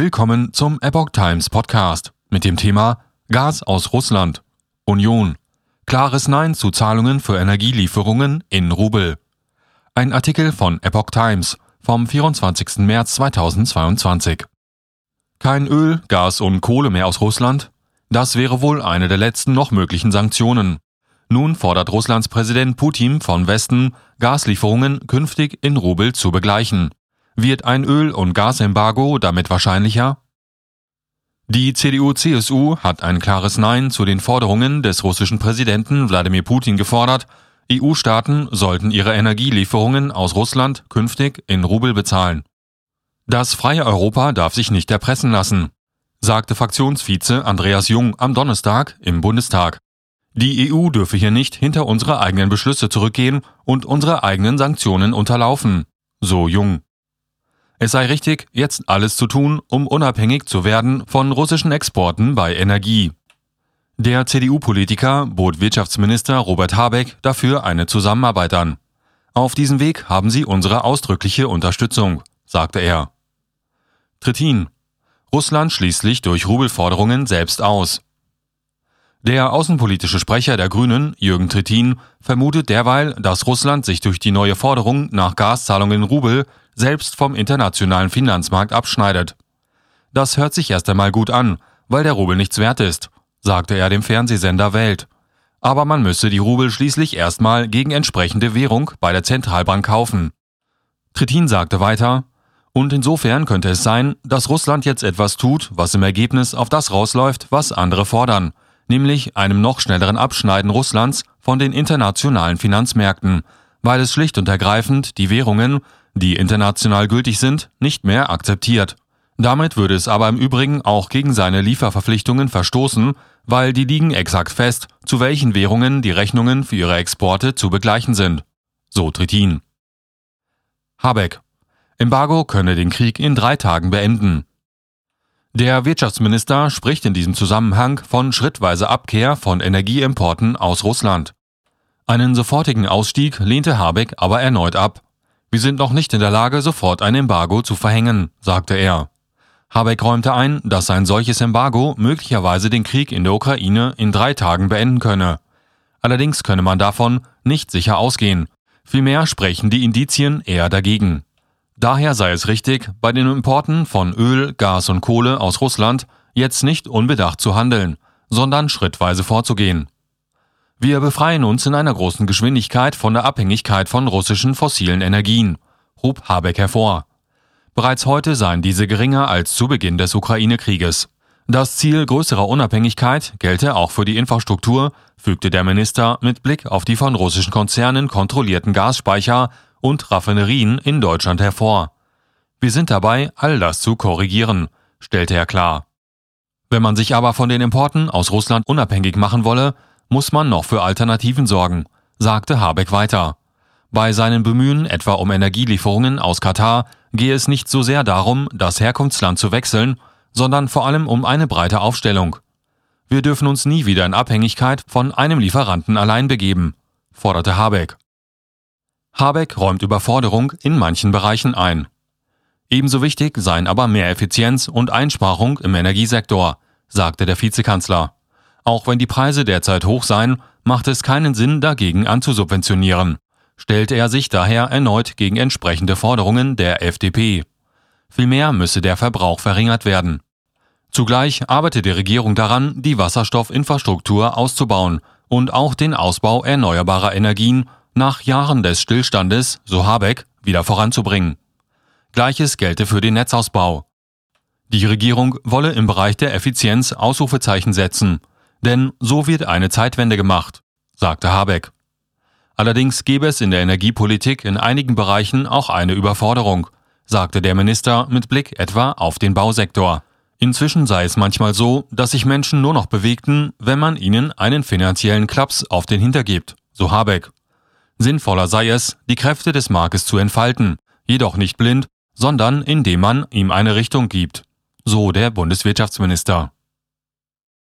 Willkommen zum Epoch Times Podcast mit dem Thema Gas aus Russland. Union. Klares Nein zu Zahlungen für Energielieferungen in Rubel. Ein Artikel von Epoch Times vom 24. März 2022. Kein Öl, Gas und Kohle mehr aus Russland? Das wäre wohl eine der letzten noch möglichen Sanktionen. Nun fordert Russlands Präsident Putin von Westen, Gaslieferungen künftig in Rubel zu begleichen. Wird ein Öl- und Gasembargo damit wahrscheinlicher? Die CDU-CSU hat ein klares Nein zu den Forderungen des russischen Präsidenten Wladimir Putin gefordert, EU-Staaten sollten ihre Energielieferungen aus Russland künftig in Rubel bezahlen. Das freie Europa darf sich nicht erpressen lassen, sagte Fraktionsvize Andreas Jung am Donnerstag im Bundestag. Die EU dürfe hier nicht hinter unsere eigenen Beschlüsse zurückgehen und unsere eigenen Sanktionen unterlaufen, so Jung. Es sei richtig, jetzt alles zu tun, um unabhängig zu werden von russischen Exporten bei Energie. Der CDU-Politiker bot Wirtschaftsminister Robert Habeck dafür eine Zusammenarbeit an. Auf diesem Weg haben Sie unsere ausdrückliche Unterstützung, sagte er. Trittin. Russland schließlich durch Rubelforderungen selbst aus. Der außenpolitische Sprecher der Grünen, Jürgen Trittin, vermutet derweil, dass Russland sich durch die neue Forderung nach Gaszahlungen in Rubel selbst vom internationalen Finanzmarkt abschneidet. Das hört sich erst einmal gut an, weil der Rubel nichts wert ist, sagte er dem Fernsehsender Welt. Aber man müsse die Rubel schließlich erstmal gegen entsprechende Währung bei der Zentralbank kaufen. Trittin sagte weiter, und insofern könnte es sein, dass Russland jetzt etwas tut, was im Ergebnis auf das rausläuft, was andere fordern, nämlich einem noch schnelleren Abschneiden Russlands von den internationalen Finanzmärkten, weil es schlicht und ergreifend die Währungen, die international gültig sind, nicht mehr akzeptiert. Damit würde es aber im Übrigen auch gegen seine Lieferverpflichtungen verstoßen, weil die liegen exakt fest, zu welchen Währungen die Rechnungen für ihre Exporte zu begleichen sind. So Trittin. Habeck. Embargo könne den Krieg in drei Tagen beenden. Der Wirtschaftsminister spricht in diesem Zusammenhang von schrittweiser Abkehr von Energieimporten aus Russland. Einen sofortigen Ausstieg lehnte Habeck aber erneut ab. Wir sind noch nicht in der Lage, sofort ein Embargo zu verhängen, sagte er. Habeck räumte ein, dass ein solches Embargo möglicherweise den Krieg in der Ukraine in drei Tagen beenden könne. Allerdings könne man davon nicht sicher ausgehen. Vielmehr sprechen die Indizien eher dagegen. Daher sei es richtig, bei den Importen von Öl, Gas und Kohle aus Russland jetzt nicht unbedacht zu handeln, sondern schrittweise vorzugehen. Wir befreien uns in einer großen Geschwindigkeit von der Abhängigkeit von russischen fossilen Energien, hob Habeck hervor. Bereits heute seien diese geringer als zu Beginn des Ukraine-Krieges. Das Ziel größerer Unabhängigkeit gelte auch für die Infrastruktur, fügte der Minister mit Blick auf die von russischen Konzernen kontrollierten Gasspeicher und Raffinerien in Deutschland hervor. Wir sind dabei, all das zu korrigieren, stellte er klar. Wenn man sich aber von den Importen aus Russland unabhängig machen wolle, muss man noch für Alternativen sorgen, sagte Habeck weiter. Bei seinen Bemühen etwa um Energielieferungen aus Katar gehe es nicht so sehr darum, das Herkunftsland zu wechseln, sondern vor allem um eine breite Aufstellung. Wir dürfen uns nie wieder in Abhängigkeit von einem Lieferanten allein begeben, forderte Habeck. Habeck räumt Überforderung in manchen Bereichen ein. Ebenso wichtig seien aber mehr Effizienz und Einsparung im Energiesektor, sagte der Vizekanzler. Auch wenn die Preise derzeit hoch seien, macht es keinen Sinn, dagegen anzusubventionieren, stellte er sich daher erneut gegen entsprechende Forderungen der FDP. Vielmehr müsse der Verbrauch verringert werden. Zugleich arbeitet die Regierung daran, die Wasserstoffinfrastruktur auszubauen und auch den Ausbau erneuerbarer Energien nach Jahren des Stillstandes, so Habeck, wieder voranzubringen. Gleiches gelte für den Netzausbau. Die Regierung wolle im Bereich der Effizienz Ausrufezeichen setzen denn so wird eine Zeitwende gemacht, sagte Habeck. Allerdings gebe es in der Energiepolitik in einigen Bereichen auch eine Überforderung, sagte der Minister mit Blick etwa auf den Bausektor. Inzwischen sei es manchmal so, dass sich Menschen nur noch bewegten, wenn man ihnen einen finanziellen Klaps auf den Hinter gibt, so Habeck. Sinnvoller sei es, die Kräfte des Marktes zu entfalten, jedoch nicht blind, sondern indem man ihm eine Richtung gibt, so der Bundeswirtschaftsminister.